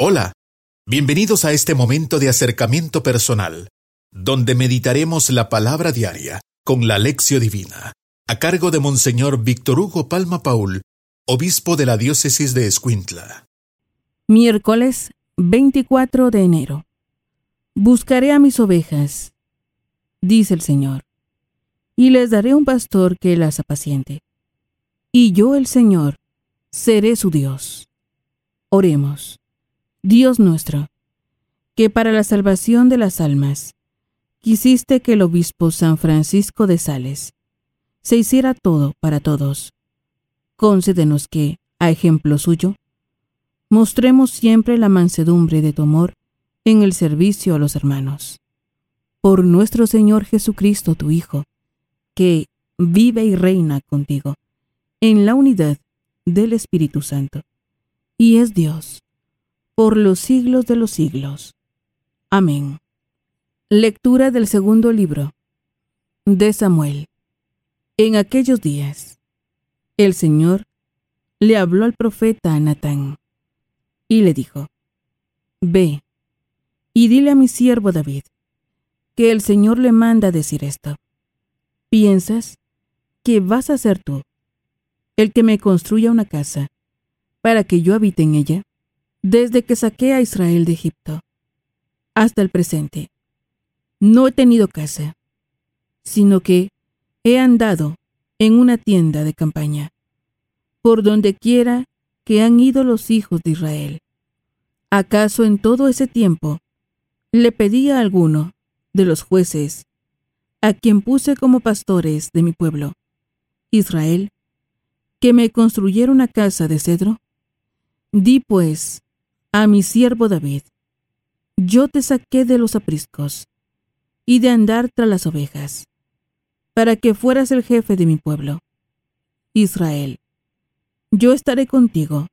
Hola, bienvenidos a este momento de acercamiento personal, donde meditaremos la palabra diaria con la lección divina, a cargo de Monseñor Víctor Hugo Palma Paul, obispo de la diócesis de Escuintla. Miércoles 24 de enero. Buscaré a mis ovejas, dice el Señor, y les daré un pastor que las apaciente. Y yo, el Señor, seré su Dios. Oremos. Dios nuestro, que para la salvación de las almas quisiste que el obispo San Francisco de Sales se hiciera todo para todos. Concédenos que, a ejemplo suyo, mostremos siempre la mansedumbre de tu amor en el servicio a los hermanos. Por nuestro Señor Jesucristo, tu Hijo, que vive y reina contigo en la unidad del Espíritu Santo, y es Dios por los siglos de los siglos. Amén. Lectura del segundo libro de Samuel. En aquellos días, el Señor le habló al profeta Natán y le dijo, Ve y dile a mi siervo David que el Señor le manda decir esto. ¿Piensas que vas a ser tú el que me construya una casa para que yo habite en ella? Desde que saqué a Israel de Egipto hasta el presente. No he tenido casa, sino que he andado en una tienda de campaña, por donde quiera que han ido los hijos de Israel. ¿Acaso en todo ese tiempo le pedí a alguno de los jueces, a quien puse como pastores de mi pueblo, Israel, que me construyera una casa de cedro? Di pues a mi siervo David, yo te saqué de los apriscos y de andar tras las ovejas, para que fueras el jefe de mi pueblo, Israel. Yo estaré contigo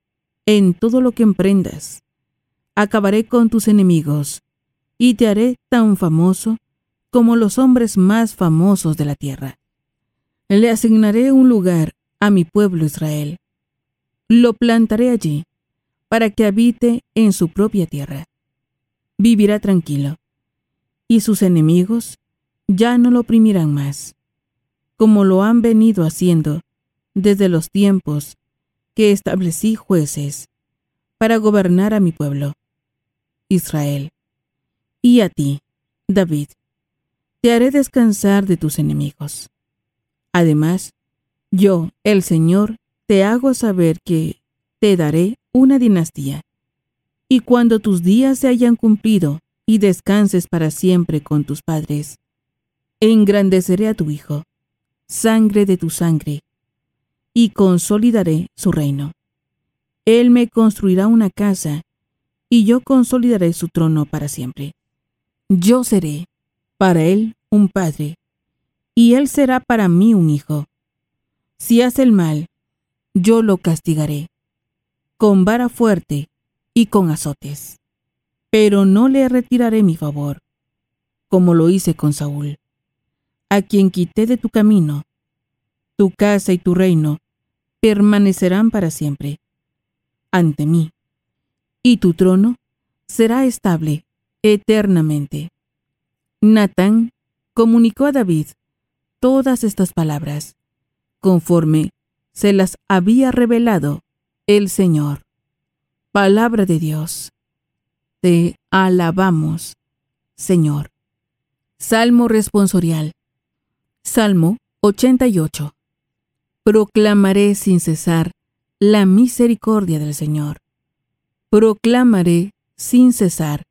en todo lo que emprendas. Acabaré con tus enemigos y te haré tan famoso como los hombres más famosos de la tierra. Le asignaré un lugar a mi pueblo Israel. Lo plantaré allí para que habite en su propia tierra. Vivirá tranquilo, y sus enemigos ya no lo oprimirán más, como lo han venido haciendo desde los tiempos que establecí jueces para gobernar a mi pueblo, Israel. Y a ti, David, te haré descansar de tus enemigos. Además, yo, el Señor, te hago saber que te daré una dinastía. Y cuando tus días se hayan cumplido y descanses para siempre con tus padres, engrandeceré a tu hijo, sangre de tu sangre, y consolidaré su reino. Él me construirá una casa, y yo consolidaré su trono para siempre. Yo seré para él un padre, y él será para mí un hijo. Si hace el mal, yo lo castigaré con vara fuerte y con azotes. Pero no le retiraré mi favor, como lo hice con Saúl, a quien quité de tu camino. Tu casa y tu reino permanecerán para siempre ante mí, y tu trono será estable eternamente. Natán comunicó a David todas estas palabras, conforme se las había revelado el Señor. Palabra de Dios. Te alabamos, Señor. Salmo responsorial. Salmo 88. Proclamaré sin cesar la misericordia del Señor. Proclamaré sin cesar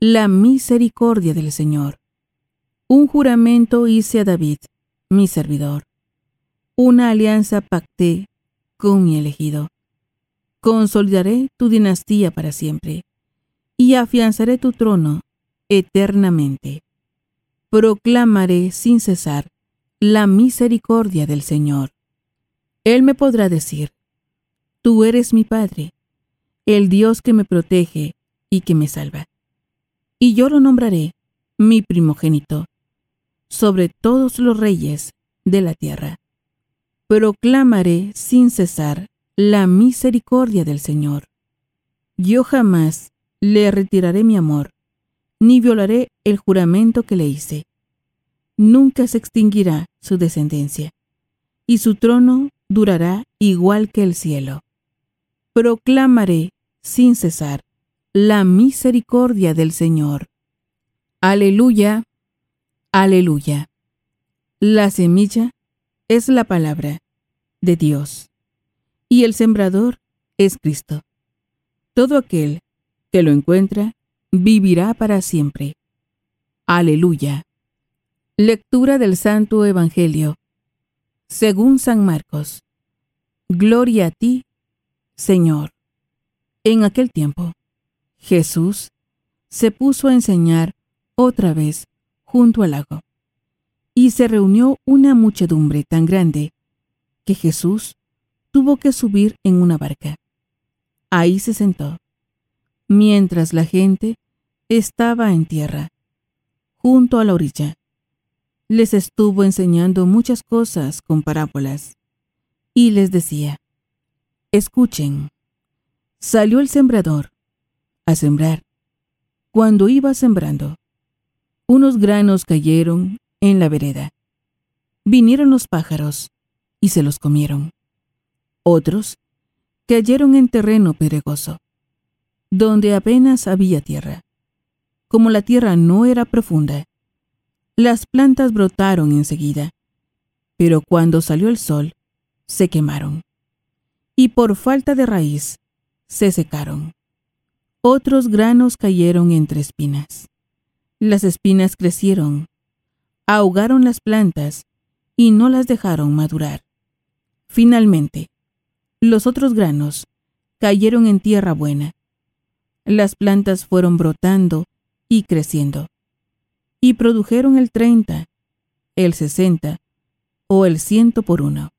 la misericordia del Señor. Un juramento hice a David, mi servidor. Una alianza pacté con mi elegido consolidaré tu dinastía para siempre y afianzaré tu trono eternamente. Proclamaré sin cesar la misericordia del Señor. Él me podrá decir, Tú eres mi Padre, el Dios que me protege y que me salva. Y yo lo nombraré mi primogénito sobre todos los reyes de la tierra. Proclamaré sin cesar la misericordia del Señor. Yo jamás le retiraré mi amor, ni violaré el juramento que le hice. Nunca se extinguirá su descendencia, y su trono durará igual que el cielo. Proclamaré sin cesar la misericordia del Señor. Aleluya, aleluya. La semilla es la palabra de Dios, y el sembrador es Cristo. Todo aquel que lo encuentra vivirá para siempre. Aleluya. Lectura del Santo Evangelio. Según San Marcos. Gloria a ti, Señor. En aquel tiempo, Jesús se puso a enseñar otra vez junto al lago. Y se reunió una muchedumbre tan grande que Jesús tuvo que subir en una barca. Ahí se sentó, mientras la gente estaba en tierra, junto a la orilla. Les estuvo enseñando muchas cosas con parábolas, y les decía, escuchen, salió el sembrador a sembrar. Cuando iba sembrando, unos granos cayeron en la vereda. Vinieron los pájaros y se los comieron. Otros cayeron en terreno pedregoso, donde apenas había tierra. Como la tierra no era profunda, las plantas brotaron enseguida, pero cuando salió el sol, se quemaron. Y por falta de raíz, se secaron. Otros granos cayeron entre espinas. Las espinas crecieron, ahogaron las plantas y no las dejaron madurar. Finalmente, los otros granos cayeron en tierra buena. Las plantas fueron brotando y creciendo, y produjeron el treinta, el sesenta o el ciento por uno.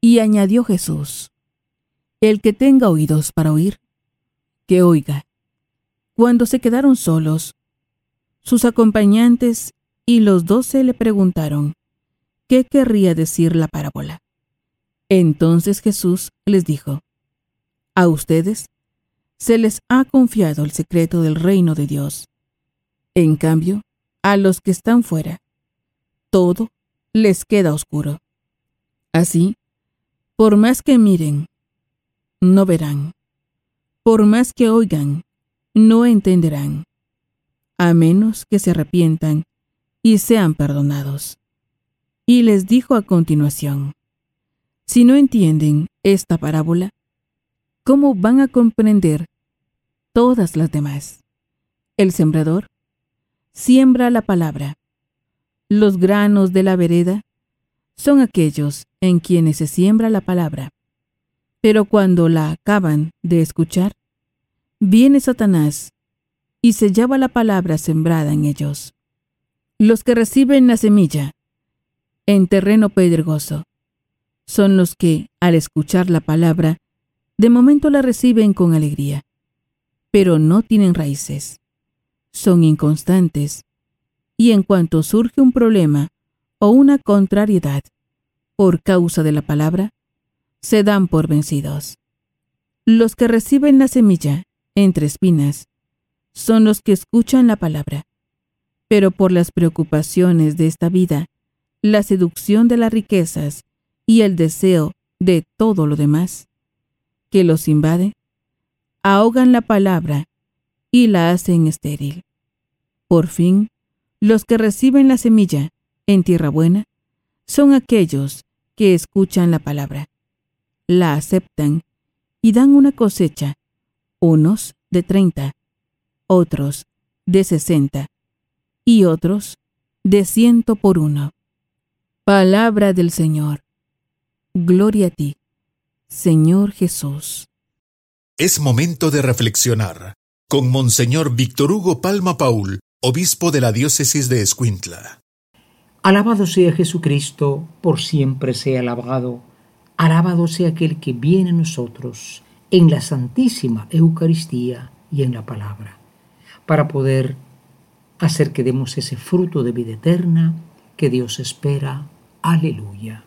Y añadió Jesús, el que tenga oídos para oír, que oiga. Cuando se quedaron solos, sus acompañantes y los doce le preguntaron, ¿qué querría decir la parábola? Entonces Jesús les dijo, A ustedes se les ha confiado el secreto del reino de Dios. En cambio, a los que están fuera, todo les queda oscuro. Así, por más que miren, no verán. Por más que oigan, no entenderán, a menos que se arrepientan y sean perdonados. Y les dijo a continuación, si no entienden esta parábola, ¿cómo van a comprender todas las demás? El sembrador siembra la palabra. Los granos de la vereda son aquellos en quienes se siembra la palabra. Pero cuando la acaban de escuchar, viene Satanás y se lleva la palabra sembrada en ellos. Los que reciben la semilla en terreno pedregoso son los que, al escuchar la palabra, de momento la reciben con alegría, pero no tienen raíces. Son inconstantes, y en cuanto surge un problema o una contrariedad por causa de la palabra, se dan por vencidos. Los que reciben la semilla entre espinas son los que escuchan la palabra, pero por las preocupaciones de esta vida, la seducción de las riquezas y el deseo de todo lo demás que los invade, ahogan la palabra y la hacen estéril. Por fin, los que reciben la semilla en tierra buena son aquellos que escuchan la palabra, la aceptan y dan una cosecha, unos de treinta, otros de sesenta y otros de ciento por uno. Palabra del Señor. Gloria a ti, Señor Jesús. Es momento de reflexionar con Monseñor Víctor Hugo Palma Paul, obispo de la diócesis de Escuintla. Alabado sea Jesucristo, por siempre sea alabado. Alabado sea aquel que viene a nosotros en la Santísima Eucaristía y en la palabra, para poder hacer que demos ese fruto de vida eterna que Dios espera. Aleluya.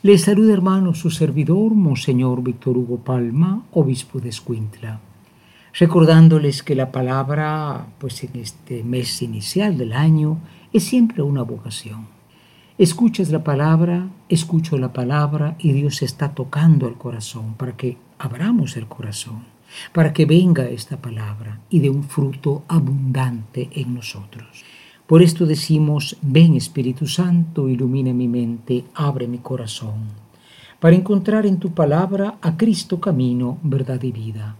Les saluda hermano su servidor, Monseñor Víctor Hugo Palma, obispo de Escuintla. recordándoles que la palabra, pues en este mes inicial del año, es siempre una vocación. Escuchas la palabra, escucho la palabra y Dios está tocando el corazón para que abramos el corazón, para que venga esta palabra y dé un fruto abundante en nosotros. Por esto decimos, ven Espíritu Santo, ilumina mi mente, abre mi corazón, para encontrar en tu palabra a Cristo camino, verdad y vida.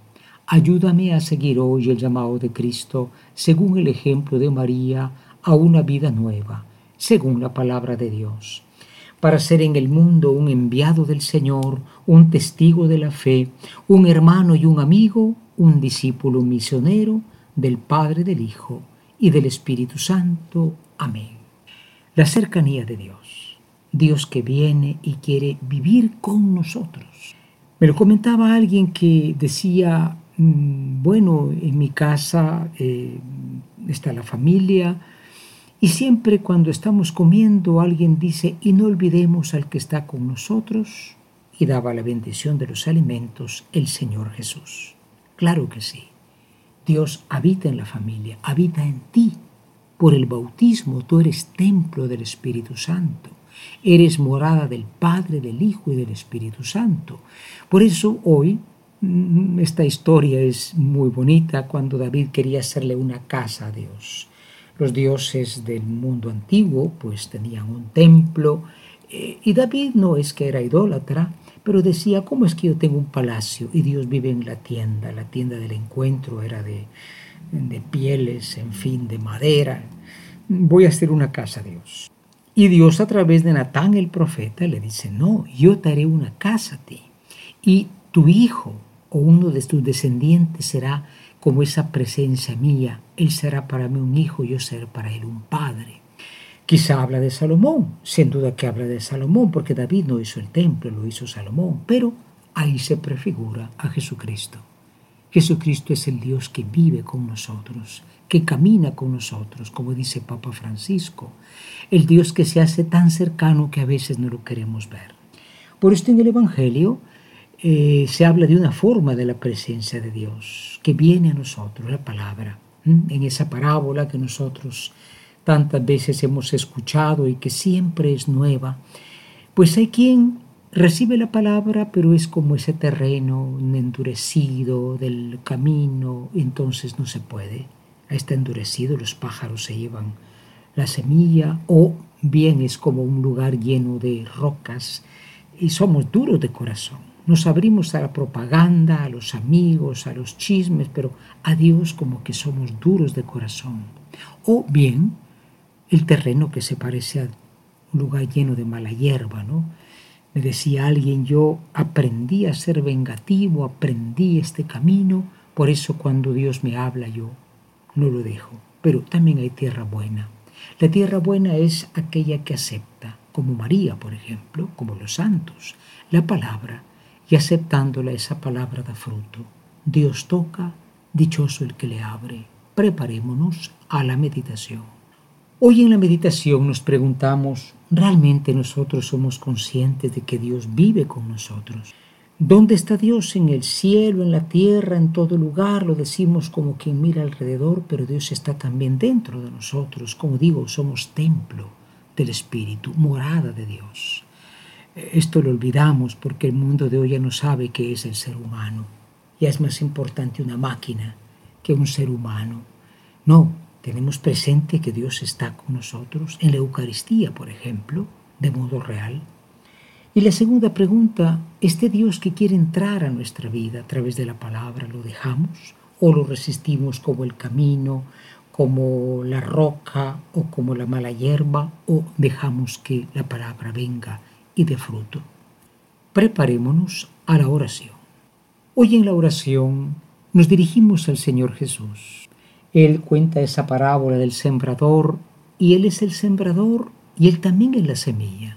Ayúdame a seguir hoy el llamado de Cristo, según el ejemplo de María, a una vida nueva, según la palabra de Dios, para ser en el mundo un enviado del Señor, un testigo de la fe, un hermano y un amigo, un discípulo misionero del Padre, del Hijo y del Espíritu Santo. Amén. La cercanía de Dios, Dios que viene y quiere vivir con nosotros. Me lo comentaba alguien que decía, Mm, bueno, en mi casa eh, está la familia y siempre cuando estamos comiendo alguien dice, y no olvidemos al que está con nosotros y daba la bendición de los alimentos el Señor Jesús. Claro que sí. Dios habita en la familia, habita en ti. Por el bautismo tú eres templo del Espíritu Santo. Eres morada del Padre, del Hijo y del Espíritu Santo. Por eso hoy Mm, esta historia es muy bonita cuando David quería hacerle una casa a Dios. Los dioses del mundo antiguo pues tenían un templo eh, y David no es que era idólatra, pero decía, ¿cómo es que yo tengo un palacio y Dios vive en la tienda? La tienda del encuentro era de, de pieles, en fin, de madera. Voy a hacer una casa a Dios. Y Dios a través de Natán el profeta le dice, no, yo te haré una casa a ti. Y tu hijo, o uno de tus descendientes será como esa presencia mía. Él será para mí un hijo, yo seré para él un padre. Quizá habla de Salomón, sin duda que habla de Salomón, porque David no hizo el templo, lo hizo Salomón, pero ahí se prefigura a Jesucristo. Jesucristo es el Dios que vive con nosotros, que camina con nosotros, como dice Papa Francisco, el Dios que se hace tan cercano que a veces no lo queremos ver. Por esto en el Evangelio eh, se habla de una forma de la presencia de Dios que viene a nosotros, la palabra, en esa parábola que nosotros tantas veces hemos escuchado y que siempre es nueva. Pues hay quien recibe la palabra, pero es como ese terreno endurecido del camino, entonces no se puede. Está endurecido, los pájaros se llevan la semilla, o bien es como un lugar lleno de rocas y somos duros de corazón. Nos abrimos a la propaganda, a los amigos, a los chismes, pero a Dios como que somos duros de corazón. O bien el terreno que se parece a un lugar lleno de mala hierba, ¿no? Me decía alguien, yo aprendí a ser vengativo, aprendí este camino, por eso cuando Dios me habla yo no lo dejo. Pero también hay tierra buena. La tierra buena es aquella que acepta, como María, por ejemplo, como los santos, la palabra y aceptándola esa palabra da fruto. Dios toca, dichoso el que le abre. Preparémonos a la meditación. Hoy en la meditación nos preguntamos, ¿realmente nosotros somos conscientes de que Dios vive con nosotros? ¿Dónde está Dios? En el cielo, en la tierra, en todo lugar. Lo decimos como quien mira alrededor, pero Dios está también dentro de nosotros. Como digo, somos templo del Espíritu, morada de Dios. Esto lo olvidamos porque el mundo de hoy ya no sabe qué es el ser humano. Ya es más importante una máquina que un ser humano. No, tenemos presente que Dios está con nosotros en la Eucaristía, por ejemplo, de modo real. Y la segunda pregunta, ¿este Dios que quiere entrar a nuestra vida a través de la palabra, lo dejamos o lo resistimos como el camino, como la roca o como la mala hierba o dejamos que la palabra venga y de fruto. Preparémonos a la oración. Hoy en la oración nos dirigimos al Señor Jesús. Él cuenta esa parábola del sembrador y Él es el sembrador y Él también es la semilla.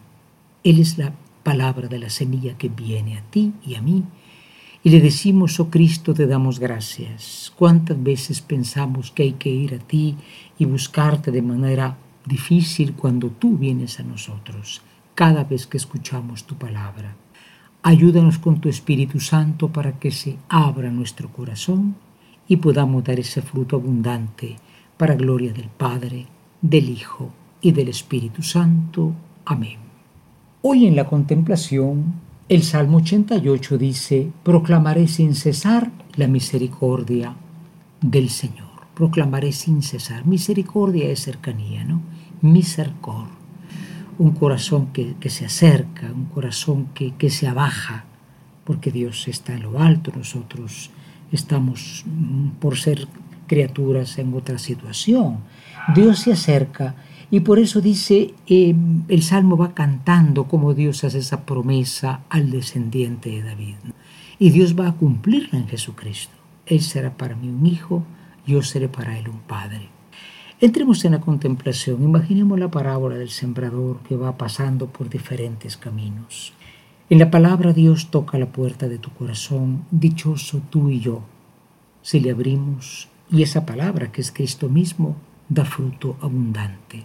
Él es la palabra de la semilla que viene a ti y a mí. Y le decimos, oh Cristo, te damos gracias. ¿Cuántas veces pensamos que hay que ir a ti y buscarte de manera difícil cuando tú vienes a nosotros? cada vez que escuchamos tu palabra. Ayúdanos con tu Espíritu Santo para que se abra nuestro corazón y podamos dar ese fruto abundante para gloria del Padre, del Hijo y del Espíritu Santo. Amén. Hoy en la contemplación, el Salmo 88 dice, proclamaré sin cesar la misericordia del Señor. Proclamaré sin cesar. Misericordia es cercanía, ¿no? Misericordia. Un corazón que, se acerca, un corazón que, que se abaja, porque Dios está en lo alto, nosotros estamos mm, por ser criaturas en otra situación. Dios se acerca y por eso dice, eh, el Salmo va cantando como Dios hace esa promesa al descendiente de David. Y Dios va a cumplirla en Jesucristo. Él será para mí un hijo, yo seré para él un padre. Entremos en la contemplación, imaginemos la parábola del sembrador que va pasando por diferentes caminos. En la palabra Dios toca la puerta de tu corazón, dichoso tú y yo, si le abrimos y esa palabra que es Cristo mismo da fruto abundante.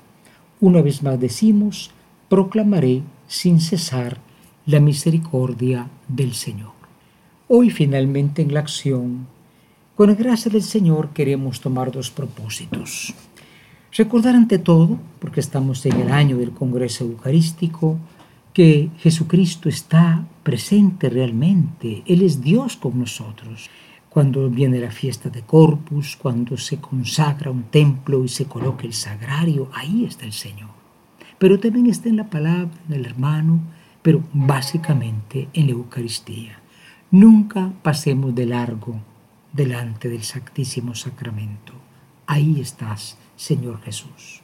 Una vez más decimos, proclamaré sin cesar la misericordia del Señor. Hoy finalmente en la acción, con la gracia del Señor queremos tomar dos propósitos. Recordar ante todo, porque estamos en el año del Congreso Eucarístico, que Jesucristo está presente realmente, Él es Dios con nosotros cuando viene la fiesta de Corpus, cuando se consagra un templo y se coloca el sagrario, ahí está el Señor. Pero también está en la palabra del hermano, pero básicamente en la Eucaristía. Nunca pasemos de largo delante del Santísimo Sacramento. Ahí estás, Señor Jesús.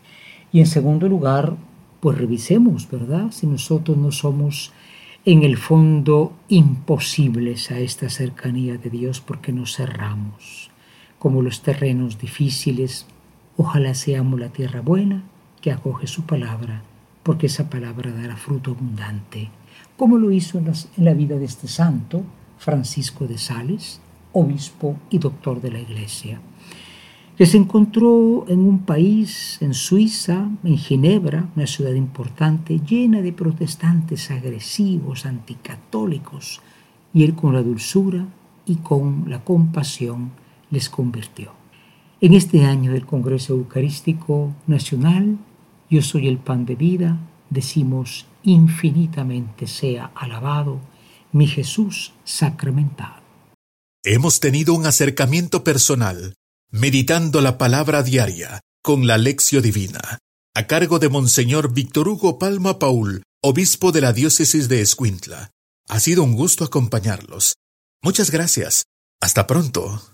Y en segundo lugar, pues revisemos, ¿verdad? Si nosotros no somos en el fondo imposibles a esta cercanía de Dios porque nos cerramos. Como los terrenos difíciles, ojalá seamos la tierra buena que acoge su palabra, porque esa palabra dará fruto abundante, como lo hizo en, la vida de este santo, Francisco de Sales, obispo y doctor de la Iglesia que se encontró en un país, en Suiza, en Ginebra, una ciudad importante, llena de protestantes agresivos, anticatólicos, y él con la dulzura y con la compasión les convirtió. En este año del Congreso Eucarístico Nacional, Yo soy el pan de vida, decimos infinitamente sea alabado mi Jesús sacramentado. Hemos tenido un acercamiento personal Meditando la palabra diaria con la lección divina, a cargo de Monseñor Víctor Hugo Palma Paul, obispo de la diócesis de Escuintla. Ha sido un gusto acompañarlos. Muchas gracias. Hasta pronto.